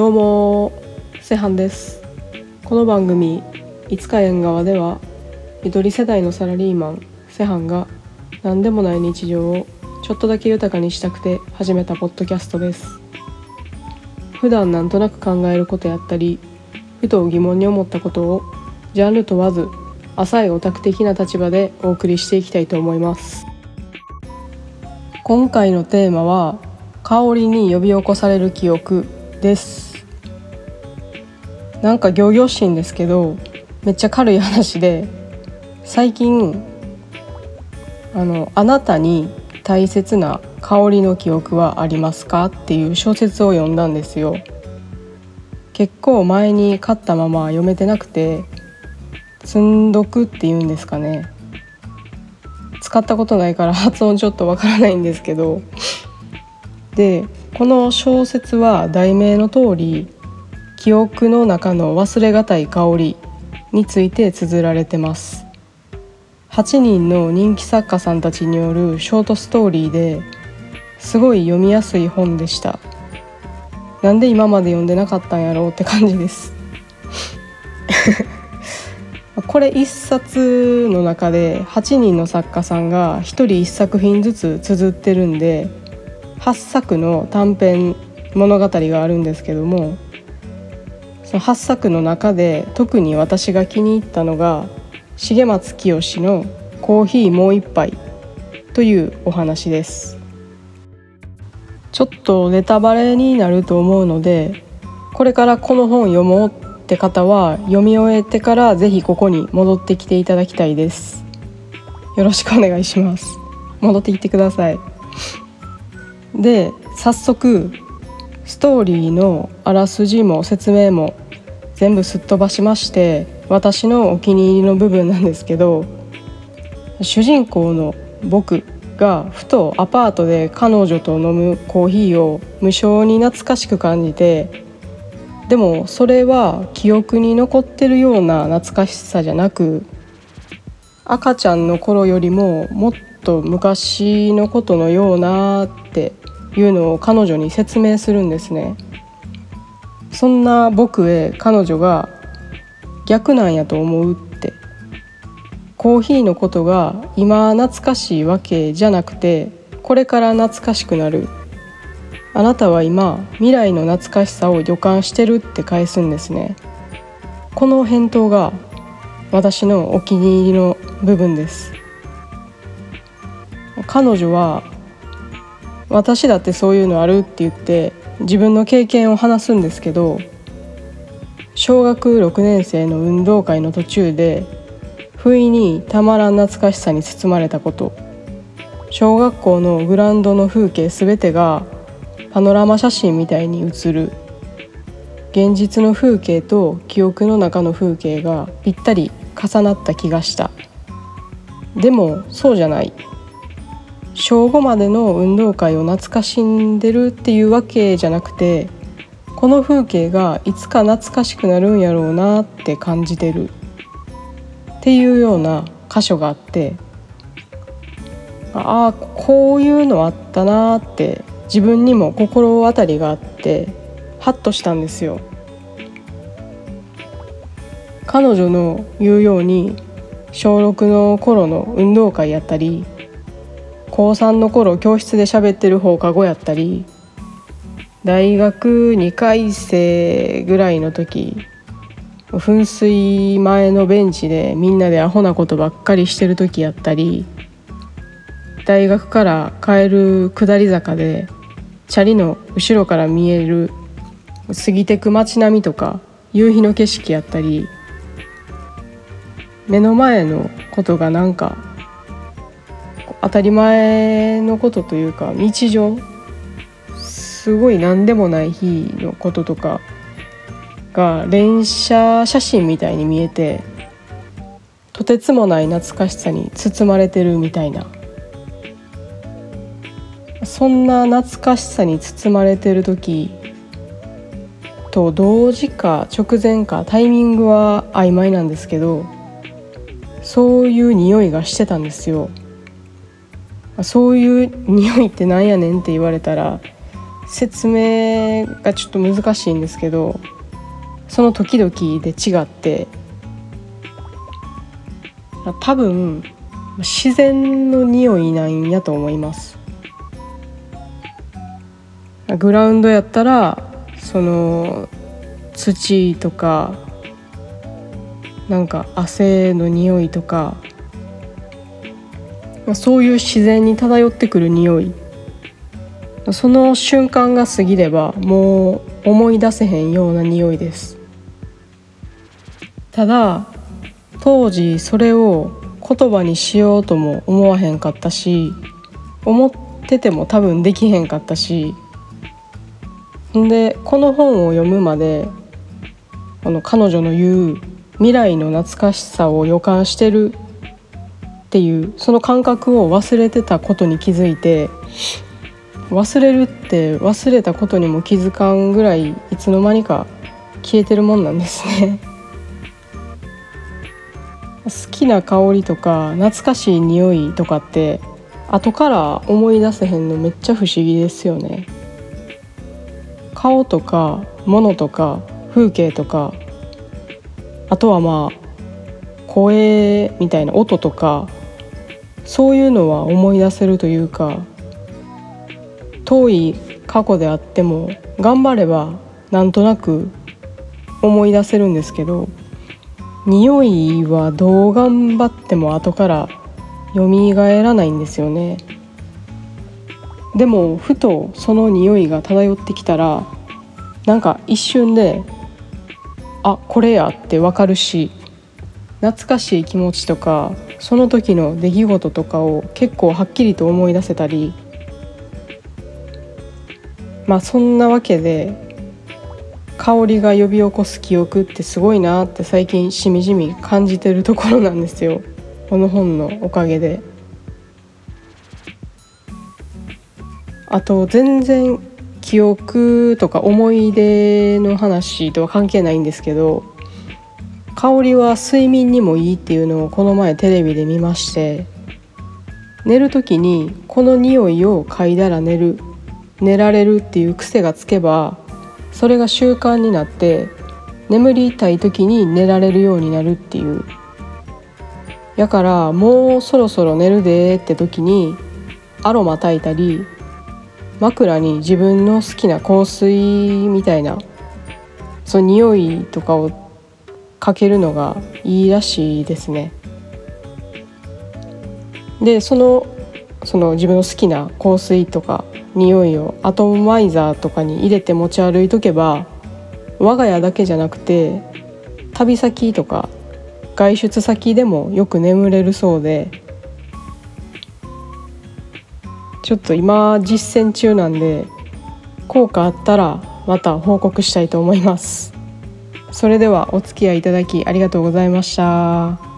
どうもセハンです。この番組「いつか縁側」では緑世代のサラリーマンセハンが何でもない日常をちょっとだけ豊かにしたくて始めたポッドキャストです。普段なんとなく考えることやったりふと疑問に思ったことをジャンル問わず浅いオタク的な立場でお送りしていきたいと思います。今回のテーマは香りに呼び起こされる記憶です。なんか仰々しいんですけどめっちゃ軽い話で最近あの「あなたに大切な香りの記憶はありますか?」っていう小説を読んだんですよ結構前に買ったまま読めてなくて積んどくっていうんですかね使ったことないから 発音ちょっとわからないんですけどでこの小説は題名の通り記憶の中の忘れがたい香りについて綴られてます。8人の人気作家さんたちによるショートストーリーですごい読みやすい本でした。なんで今まで読んでなかったんやろうって感じです。これ一冊の中で8人の作家さんが1人1作品ずつ綴ってるんで8作の短編物語があるんですけどもその8作の中で特に私が気に入ったのが重松清の「コーヒーもう一杯」というお話です。ちょっとネタバレになると思うのでこれからこの本読もうって方は読み終えてからぜひここに戻ってきていただきたいです。よろしくお願いします。戻ってきてください。で早速ストーリーのあらすじも説明も全部すっ飛ばしまして私のお気に入りの部分なんですけど主人公の僕がふとアパートで彼女と飲むコーヒーを無性に懐かしく感じてでもそれは記憶に残ってるような懐かしさじゃなく赤ちゃんの頃よりももっと昔のことのようなっていうのを彼女に説明するんですね。そんな僕へ彼女が逆なんやと思うって。コーヒーのことが今懐かしいわけじゃなくてこれから懐かしくなる。あなたは今未来の懐かしさを予感してるって返すんですね。この返答が私のお気に入りの部分です。彼女は私だってそういうのあるって言って自分の経験を話すんですけど小学6年生の運動会の途中で不意にたまらん懐かしさに包まれたこと。小学校のグラウンドの風景全てがパノラマ写真みたいに写る。現実の風景と記憶の中の風景がぴったり重なった気がした。でもそうじゃない。小5までの運動会を懐かしんでるっていうわけじゃなくてこの風景がいつか懐かしくなるんやろうなって感じてる。っていうような箇所があってああこういうのあったなって自分にも心当たりがあってハッとしたんですよ。彼女の言うように小6の頃の運動会やったり高3の頃教室で喋ってる放課後やったり大学2回生ぐらいの時噴水前のベンチでみんなでアホなことばっかりしてる時やったり大学から帰る下り坂でチャリの後ろから見える過ぎてく街並みとか夕日の景色やったり目の前のことがなんか当たり前のことというか日常。すごい何でもない日のこととかが連写写真みたいに見えてとてつもない懐かしさに包まれてるみたいな。そんな懐かしさに包まれてる時と同時か直前かタイミングは曖昧なんですけどそういう匂いがしてたんですよ。そういう匂いってなんやねんって言われたら説明がちょっと難しいんですけどその時々で違って多分自然の匂いなんやと思います。グラウンドやったらその土とかなんか汗の匂いとかそういう自然に漂ってくる匂い。その瞬間が過ぎればもう思い出せへんような匂いです。ただ当時それを言葉にしようとも思わへんかったし思ってても多分できへんかったしんでこの本を読むまであの彼女の言う未来の懐かしさを予感してるっていうその感覚を忘れてたことに気づいて忘れるって忘れたことにも気づかんぐらいいつの間にか消えてるもんなんですね。好きな香りとか懐かしい匂いとかって後から思い出せへんのめっちゃ不思議ですよね。顔とか物とか風景とかあとはまあ声みたいな音とかそういうのは思い出せるというか遠い過去であっても頑張ればなんとなく思い出せるんですけど匂いはどう頑張っても後から蘇らないんですよね。でもふとその匂いが漂ってきたらなんか一瞬であこれやってわかるし懐かしい気持ちとかその時の出来事とかを結構はっきりと思い出せたりまあそんなわけで香りが呼び起こす記憶ってすごいなって最近しみじみ感じてるところなんですよ この本のおかげで。あと全然記憶とか思い出の話とは関係ないんですけど香りは睡眠にもいいっていうのをこの前テレビで見まして寝る時にこの匂いを嗅いだら寝る寝られるっていう癖がつけばそれが習慣になって眠りたい時に寝られるようになるっていう。やからもうそろそろ寝るでって時にアロマ炊いたり枕に自分の好きな香水みたいなその匂いとかをかけるのがいいらしいですね。でそのその自分の好きな香水とか匂いをアトムマイザーとかに入れて持ち歩いとけば我が家だけじゃなくて旅先とか外出先でもよく眠れるそうでちょっと今実践中なんで効果あったらまた報告したいと思います。それではお付き合いいただきありがとうございました。